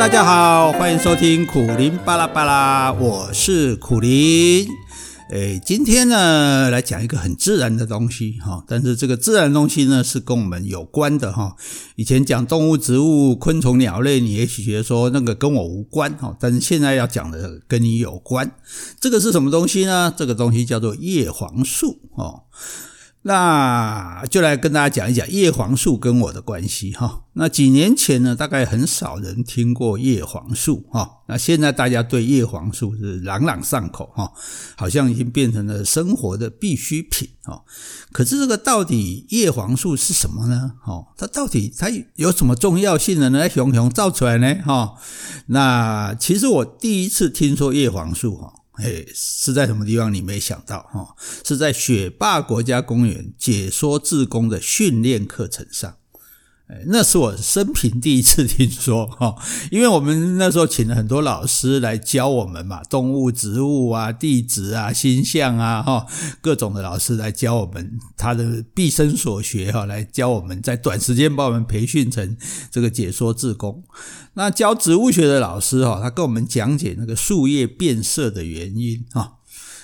大家好，欢迎收听苦苓巴拉巴拉，我是苦苓。诶，今天呢，来讲一个很自然的东西哈，但是这个自然的东西呢，是跟我们有关的哈。以前讲动物、植物、昆虫、鸟类，你也许觉得说那个跟我无关哈，但是现在要讲的跟你有关。这个是什么东西呢？这个东西叫做叶黄素哦。那就来跟大家讲一讲叶黄素跟我的关系哈。那几年前呢，大概很少人听过叶黄素哈。那现在大家对叶黄素是朗朗上口哈，好像已经变成了生活的必需品哈。可是这个到底叶黄素是什么呢？哈，它到底它有什么重要性的呢？熊熊造出来呢？哈，那其实我第一次听说叶黄素哈。哎，是在什么地方？你没想到哈？是在雪霸国家公园解说自工的训练课程上。那是我生平第一次听说哈，因为我们那时候请了很多老师来教我们嘛，动物、植物啊、地质啊、星象啊，哈，各种的老师来教我们他的毕生所学哈，来教我们在短时间把我们培训成这个解说志工。那教植物学的老师哈，他跟我们讲解那个树叶变色的原因哈。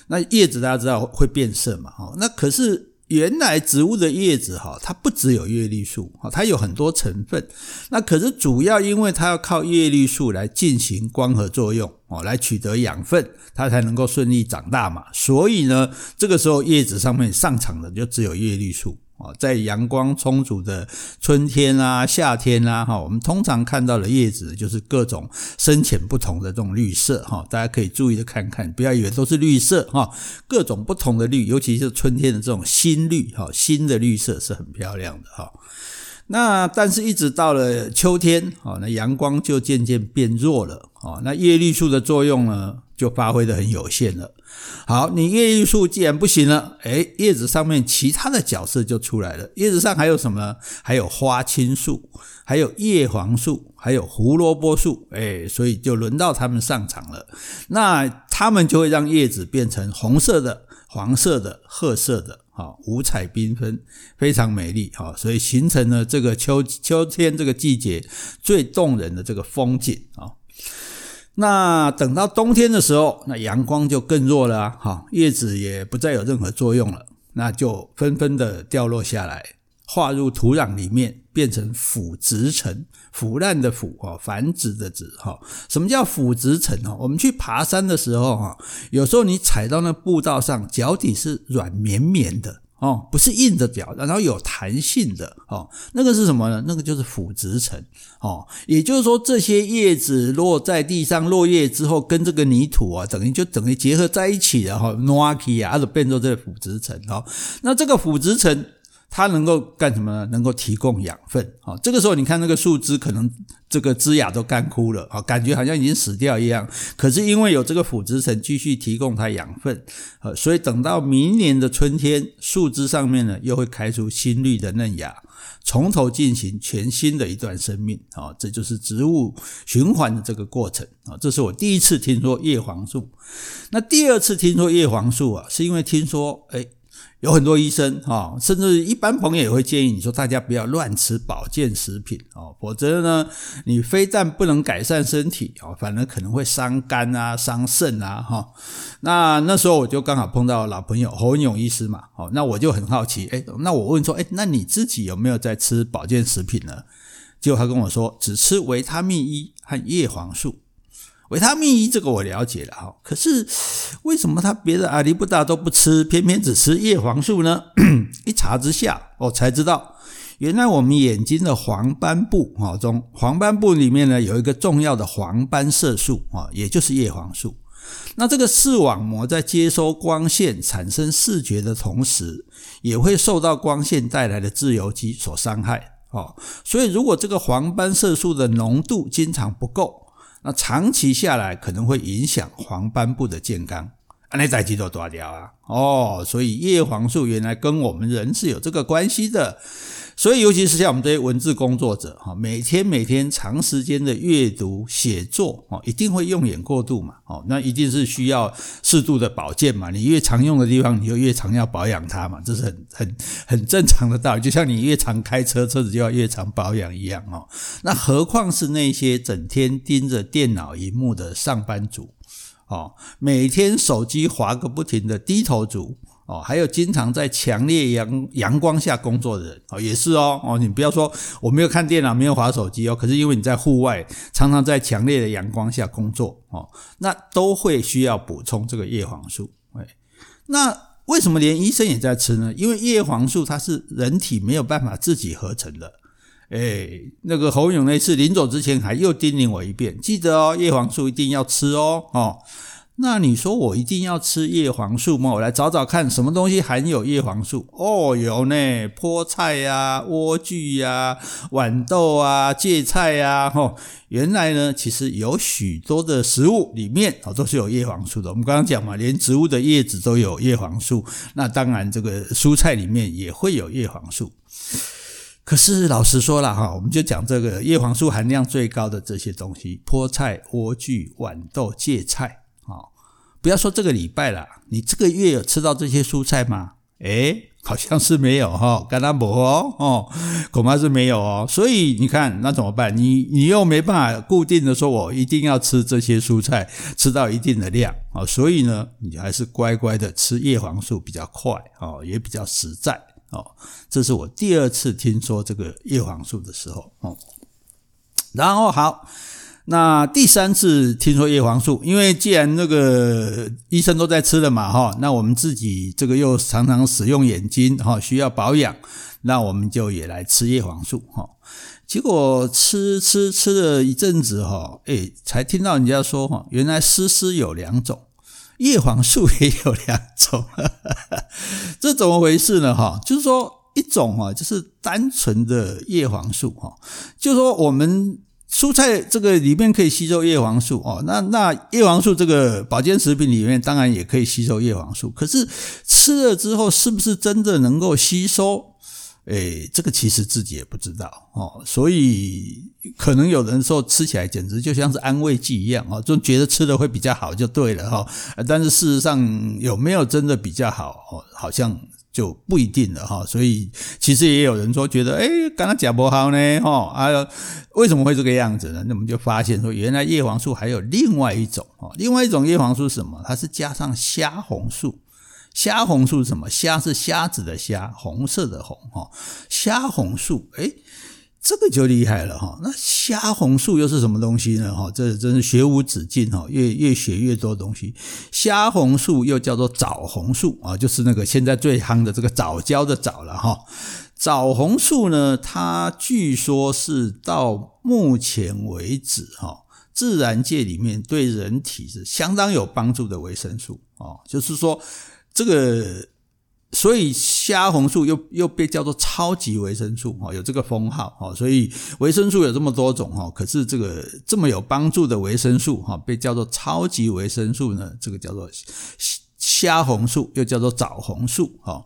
那叶子大家知道会变色嘛？哈，那可是。原来植物的叶子哈，它不只有叶绿素哈，它有很多成分。那可是主要因为它要靠叶绿素来进行光合作用哦，来取得养分，它才能够顺利长大嘛。所以呢，这个时候叶子上面上场的就只有叶绿素。哦，在阳光充足的春天啊、夏天啊，哈，我们通常看到的叶子就是各种深浅不同的这种绿色，哈，大家可以注意的看看，不要以为都是绿色，哈，各种不同的绿，尤其是春天的这种新绿，哈，新的绿色是很漂亮的，哈。那但是，一直到了秋天，哦，那阳光就渐渐变弱了，哦，那叶绿素的作用呢，就发挥得很有限了。好，你叶绿素既然不行了，诶，叶子上面其他的角色就出来了。叶子上还有什么？还有花青素，还有叶黄素，还有胡萝卜素，诶，所以就轮到他们上场了。那他们就会让叶子变成红色的、黄色的、褐色的。好，五彩缤纷，非常美丽。好，所以形成了这个秋秋天这个季节最动人的这个风景啊。那等到冬天的时候，那阳光就更弱了啊。好，叶子也不再有任何作用了，那就纷纷的掉落下来。化入土壤里面，变成腐殖层，腐烂的腐哈，繁殖的殖哈。什么叫腐殖层哈？我们去爬山的时候哈，有时候你踩到那步道上，脚底是软绵绵的哦，不是硬的表，然后有弹性的哦。那个是什么呢？那个就是腐殖层哦。也就是说，这些叶子落在地上落叶之后，跟这个泥土啊，等于就等于结合在一起了哈。糯起啊，就变成这个腐殖层哦。那这个腐殖层。它能够干什么呢？能够提供养分。好，这个时候你看那个树枝，可能这个枝桠都干枯了，啊，感觉好像已经死掉一样。可是因为有这个腐殖层继续提供它养分，呃，所以等到明年的春天，树枝上面呢又会开出新绿的嫩芽，从头进行全新的一段生命。啊，这就是植物循环的这个过程。啊，这是我第一次听说叶黄素。那第二次听说叶黄素啊，是因为听说，诶有很多医生哈，甚至一般朋友也会建议你说，大家不要乱吃保健食品哦，否则呢，你非但不能改善身体哦，反而可能会伤肝啊、伤肾啊哈。那那时候我就刚好碰到老朋友侯文勇医师嘛，哦，那我就很好奇，诶，那我问说，诶，那你自己有没有在吃保健食品呢？结果他跟我说，只吃维他命 E 和叶黄素。维他命 E 这个我了解了哈，可是为什么他别的阿里不达都不吃，偏偏只吃叶黄素呢？一查之下，我才知道，原来我们眼睛的黄斑部啊中，黄斑部里面呢有一个重要的黄斑色素啊，也就是叶黄素。那这个视网膜在接收光线产生视觉的同时，也会受到光线带来的自由基所伤害哦。所以如果这个黄斑色素的浓度经常不够，那长期下来可能会影响黄斑部的健康，那再几多多掉啊？哦，所以叶黄素原来跟我们人是有这个关系的。所以，尤其是像我们这些文字工作者哈，每天每天长时间的阅读写作哦，一定会用眼过度嘛，哦，那一定是需要适度的保健嘛。你越常用的地方，你就越常要保养它嘛，这是很很很正常的道理。就像你越常开车，车子就要越常保养一样哦。那何况是那些整天盯着电脑萤幕的上班族哦，每天手机滑个不停的低头族。哦，还有经常在强烈阳阳光下工作的人，哦，也是哦，哦，你不要说我没有看电脑，没有滑手机哦，可是因为你在户外，常常在强烈的阳光下工作，哦，那都会需要补充这个叶黄素，哎，那为什么连医生也在吃呢？因为叶黄素它是人体没有办法自己合成的，哎，那个侯勇那次临走之前还又叮咛我一遍，记得哦，叶黄素一定要吃哦，哦。那你说我一定要吃叶黄素吗？我来找找看，什么东西含有叶黄素？哦，有呢，菠菜呀、莴苣呀、豌豆啊、芥菜呀，吼，原来呢，其实有许多的食物里面哦都是有叶黄素的。我们刚刚讲嘛，连植物的叶子都有叶黄素，那当然这个蔬菜里面也会有叶黄素。可是老实说了哈，我们就讲这个叶黄素含量最高的这些东西：菠菜、莴苣、豌豆、芥菜啊。不要说这个礼拜了，你这个月有吃到这些蔬菜吗？诶，好像是没有哈，干那不哦哦，恐怕是没有哦。所以你看，那怎么办？你你又没办法固定的说，我一定要吃这些蔬菜，吃到一定的量啊。所以呢，你还是乖乖的吃叶黄素比较快哦，也比较实在哦。这是我第二次听说这个叶黄素的时候哦。然后好。那第三次听说叶黄素，因为既然那个医生都在吃了嘛，哈，那我们自己这个又常常使用眼睛，哈，需要保养，那我们就也来吃叶黄素，哈。结果吃吃吃了一阵子，哈，诶，才听到人家说，哈，原来丝丝有两种，叶黄素也有两种，这怎么回事呢？哈，就是说一种哈，就是单纯的叶黄素，哈，就是说我们。蔬菜这个里面可以吸收叶黄素哦，那那叶黄素这个保健食品里面当然也可以吸收叶黄素，可是吃了之后是不是真的能够吸收？诶，这个其实自己也不知道哦，所以可能有人说吃起来简直就像是安慰剂一样哦，就觉得吃的会比较好就对了哈，但是事实上有没有真的比较好哦？好像。就不一定了哈，所以其实也有人说觉得，诶，刚刚讲不好呢，哈，啊，为什么会这个样子呢？那我们就发现说，原来叶黄素还有另外一种，另外一种叶黄素是什么？它是加上虾红素，虾红素是什么？虾是虾子的虾，红色的红，哈，虾红素，诶。这个就厉害了哈，那虾红素又是什么东西呢？哈，这真是学无止境哈，越越学越多东西。虾红素又叫做枣红素啊，就是那个现在最夯的这个藻礁的藻了哈。枣红素呢，它据说是到目前为止哈，自然界里面对人体是相当有帮助的维生素啊，就是说这个。所以虾红素又又被叫做超级维生素哈，有这个封号哈。所以维生素有这么多种哈，可是这个这么有帮助的维生素哈，被叫做超级维生素呢，这个叫做虾红素，又叫做枣红素哈。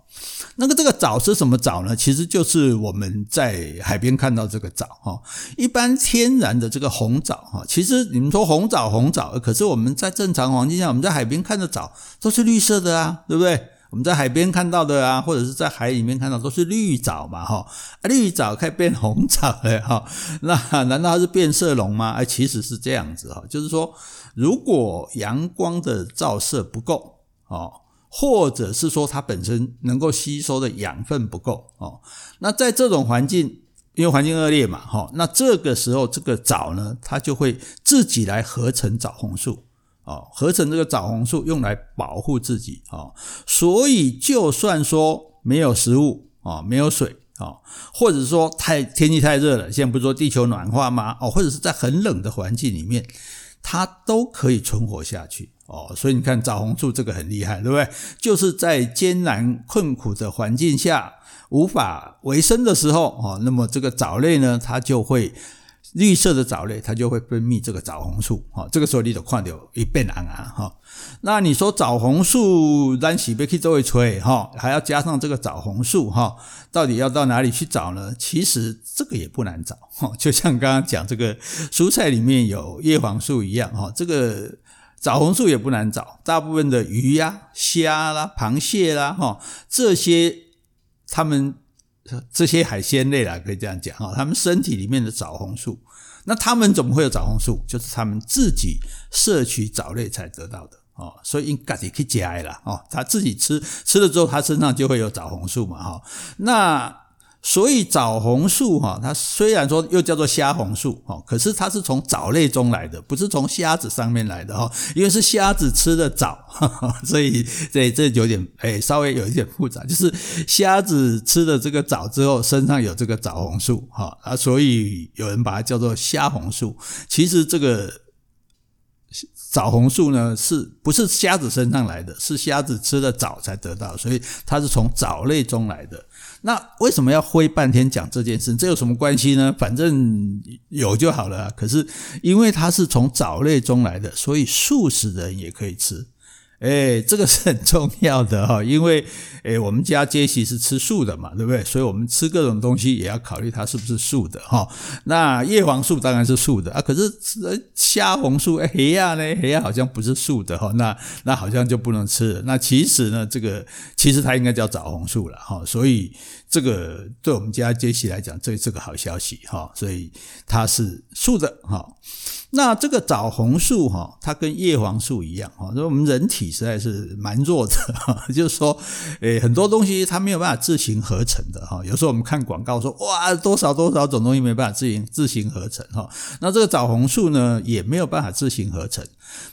那个这个枣是什么枣呢？其实就是我们在海边看到这个枣哈。一般天然的这个红枣哈，其实你们说红枣红枣，可是我们在正常环境下，我们在海边看的枣都是绿色的啊，对不对？我们在海边看到的啊，或者是在海里面看到都是绿藻嘛，哈，绿藻可以变红藻的哈，那难道它是变色龙吗？哎，其实是这样子哈，就是说，如果阳光的照射不够哦，或者是说它本身能够吸收的养分不够哦，那在这种环境，因为环境恶劣嘛，哈，那这个时候这个藻呢，它就会自己来合成枣红素。哦，合成这个枣红素用来保护自己哦，所以就算说没有食物啊，没有水啊，或者说太天气太热了，现在不是说地球暖化吗？哦，或者是在很冷的环境里面，它都可以存活下去哦。所以你看枣红素这个很厉害，对不对？就是在艰难困苦的环境下无法维生的时候哦，那么这个藻类呢，它就会。绿色的藻类它就会分泌这个枣红素，哈，这个时候你的矿就一变蓝啊，哈。那你说枣红素咱是要去做为吹，哈，还要加上这个枣红素，哈，到底要到哪里去找呢？其实这个也不难找，哈，就像刚刚讲这个蔬菜里面有叶黄素一样，哈，这个枣红素也不难找，大部分的鱼呀、虾啦、螃蟹啦，哈，这些他们。这些海鲜类啦，可以这样讲哈，他们身体里面的枣红素，那他们怎么会有枣红素？就是他们自己摄取藻类才得到的哦，所以应该也可以加啦哦，他自己吃吃了之后，他身上就会有枣红素嘛哈，那。所以枣红素哈，它虽然说又叫做虾红素哈，可是它是从藻类中来的，不是从虾子上面来的哈。因为是虾子吃的藻，所以这这有点诶稍微有一点复杂，就是虾子吃了这个藻之后，身上有这个枣红素哈啊，所以有人把它叫做虾红素。其实这个枣红素呢，是不是虾子身上来的？是虾子吃了枣才得到，所以它是从藻类中来的。那为什么要挥半天讲这件事？这有什么关系呢？反正有就好了。可是因为它是从藻类中来的，所以素食人也可以吃。哎，这个是很重要的哈，因为哎，我们家杰西是吃素的嘛，对不对？所以我们吃各种东西也要考虑它是不是素的哈。那叶黄素当然是素的啊，可是虾红素哎呀呢，哎呀好像不是素的哈，那那好像就不能吃了。那其实呢，这个其实它应该叫枣红素了哈，所以这个对我们家杰西来讲，这是个好消息哈，所以它是素的哈。那这个枣红素哈，它跟叶黄素一样哈，说我们人体实在是蛮弱的哈，就是说，诶，很多东西它没有办法自行合成的哈。有时候我们看广告说，哇，多少多少种东西没办法自行自行合成哈。那这个枣红素呢，也没有办法自行合成。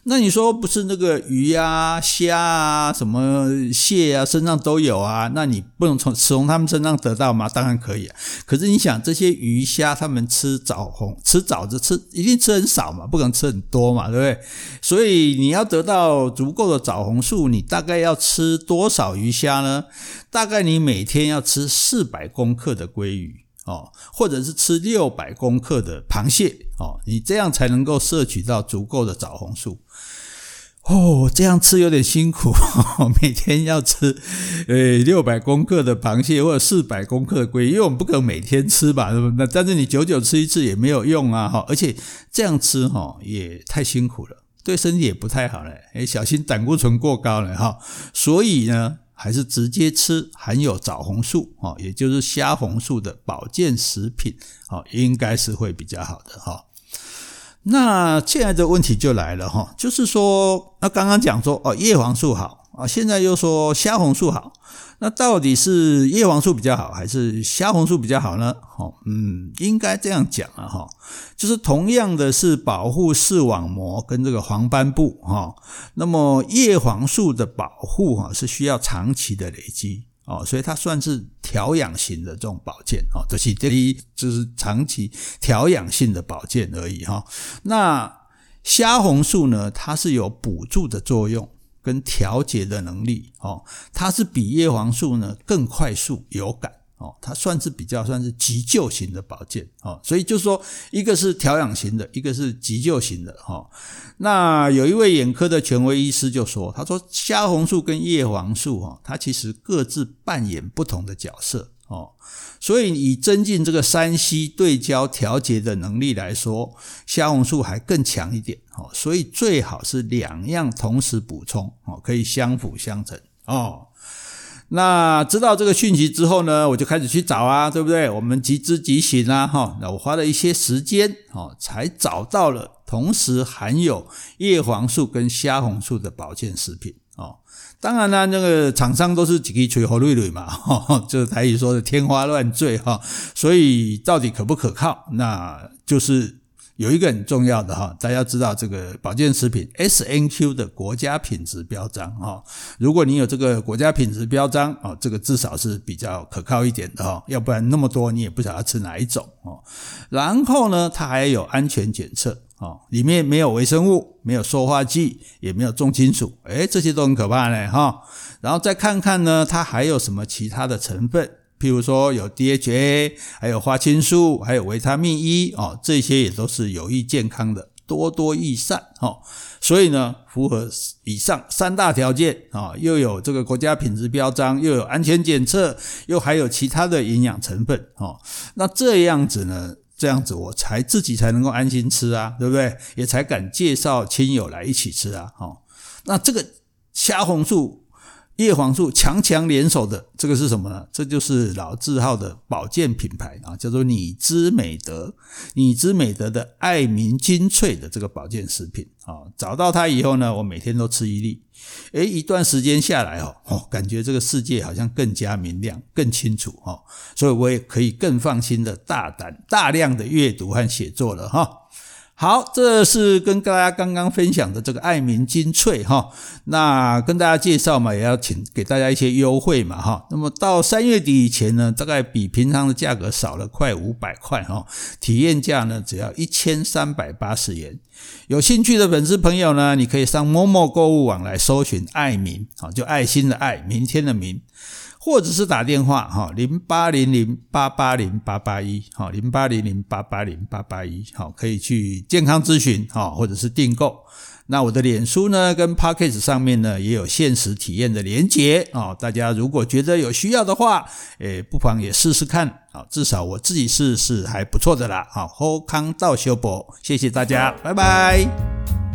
那你说不是那个鱼啊、虾啊、什么蟹啊身上都有啊？那你不能从从他们身上得到吗？当然可以啊。可是你想，这些鱼虾他们吃枣红吃枣子吃一定吃很少。嘛，不可能吃很多嘛，对不对？所以你要得到足够的枣红素，你大概要吃多少鱼虾呢？大概你每天要吃四百公克的鲑鱼哦，或者是吃六百公克的螃蟹哦，你这样才能够摄取到足够的枣红素。哦，这样吃有点辛苦，每天要吃呃六百公克的螃蟹或者四百公克的龟，因为我们不可能每天吃吧，那但是你久久吃一次也没有用啊，哈！而且这样吃哈也太辛苦了，对身体也不太好嘞，诶小心胆固醇过高了哈。所以呢，还是直接吃含有枣红素啊，也就是虾红素的保健食品，啊，应该是会比较好的哈。那现在的问题就来了哈，就是说，那刚刚讲说哦，叶黄素好啊，现在又说虾红素好，那到底是叶黄素比较好，还是虾红素比较好呢？哦，嗯，应该这样讲啊哈，就是同样的是保护视网膜跟这个黄斑部哈，那么叶黄素的保护哈是需要长期的累积。哦，所以它算是调养型的这种保健哦，这是第一，就是长期调养性的保健而已哈。那虾红素呢，它是有补助的作用跟调节的能力哦，它是比叶黄素呢更快速有感。哦，它算是比较算是急救型的保健哦，所以就是说，一个是调养型的，一个是急救型的哈。那有一位眼科的权威医师就说，他说虾红素跟叶黄素哈，它其实各自扮演不同的角色哦，所以以增进这个三 C 对焦调节的能力来说，虾红素还更强一点哦，所以最好是两样同时补充哦，可以相辅相成哦。那知道这个讯息之后呢，我就开始去找啊，对不对？我们即知即行啊，哈。那我花了一些时间，哦，才找到了同时含有叶黄素跟虾红素的保健食品，哦。当然呢，那个厂商都是几个吹好瑞瑞嘛，哈，就是台语说的天花乱坠，哈。所以到底可不可靠？那就是。有一个很重要的哈，大家知道这个保健食品 SNQ 的国家品质标章哈，如果你有这个国家品质标章啊，这个至少是比较可靠一点的哈，要不然那么多你也不晓得吃哪一种哦。然后呢，它还有安全检测啊，里面没有微生物，没有塑化剂，也没有重金属，诶，这些都很可怕嘞哈。然后再看看呢，它还有什么其他的成分。譬如说有 DHA，还有花青素，还有维他命 E 哦，这些也都是有益健康的，多多益善哦。所以呢，符合以上三大条件啊，又有这个国家品质标章，又有安全检测，又还有其他的营养成分哦。那这样子呢，这样子我才自己才能够安心吃啊，对不对？也才敢介绍亲友来一起吃啊。哦，那这个虾红素。叶黄素强强联手的这个是什么呢？这就是老字号的保健品牌啊，叫做你之美德，你之美德的爱民精粹的这个保健食品啊。找到它以后呢，我每天都吃一粒，诶，一段时间下来哦，哦，感觉这个世界好像更加明亮、更清楚哦，所以我也可以更放心的大胆大量的阅读和写作了哈。好，这是跟大家刚刚分享的这个爱民精粹哈，那跟大家介绍嘛，也要请给大家一些优惠嘛哈。那么到三月底以前呢，大概比平常的价格少了快五百块哈，体验价呢只要一千三百八十元。有兴趣的粉丝朋友呢，你可以上 Momo 购物网来搜寻爱民，好，就爱心的爱，明天的明。或者是打电话哈，零八零零八八零八八一，好，零八零零八八零八八一，好，可以去健康咨询哈，或者是订购。那我的脸书呢，跟 Podcast 上面呢也有限时体验的连结啊，大家如果觉得有需要的话，诶，不妨也试试看啊，至少我自己试试还不错的啦。好，好康道修博，谢谢大家，拜拜。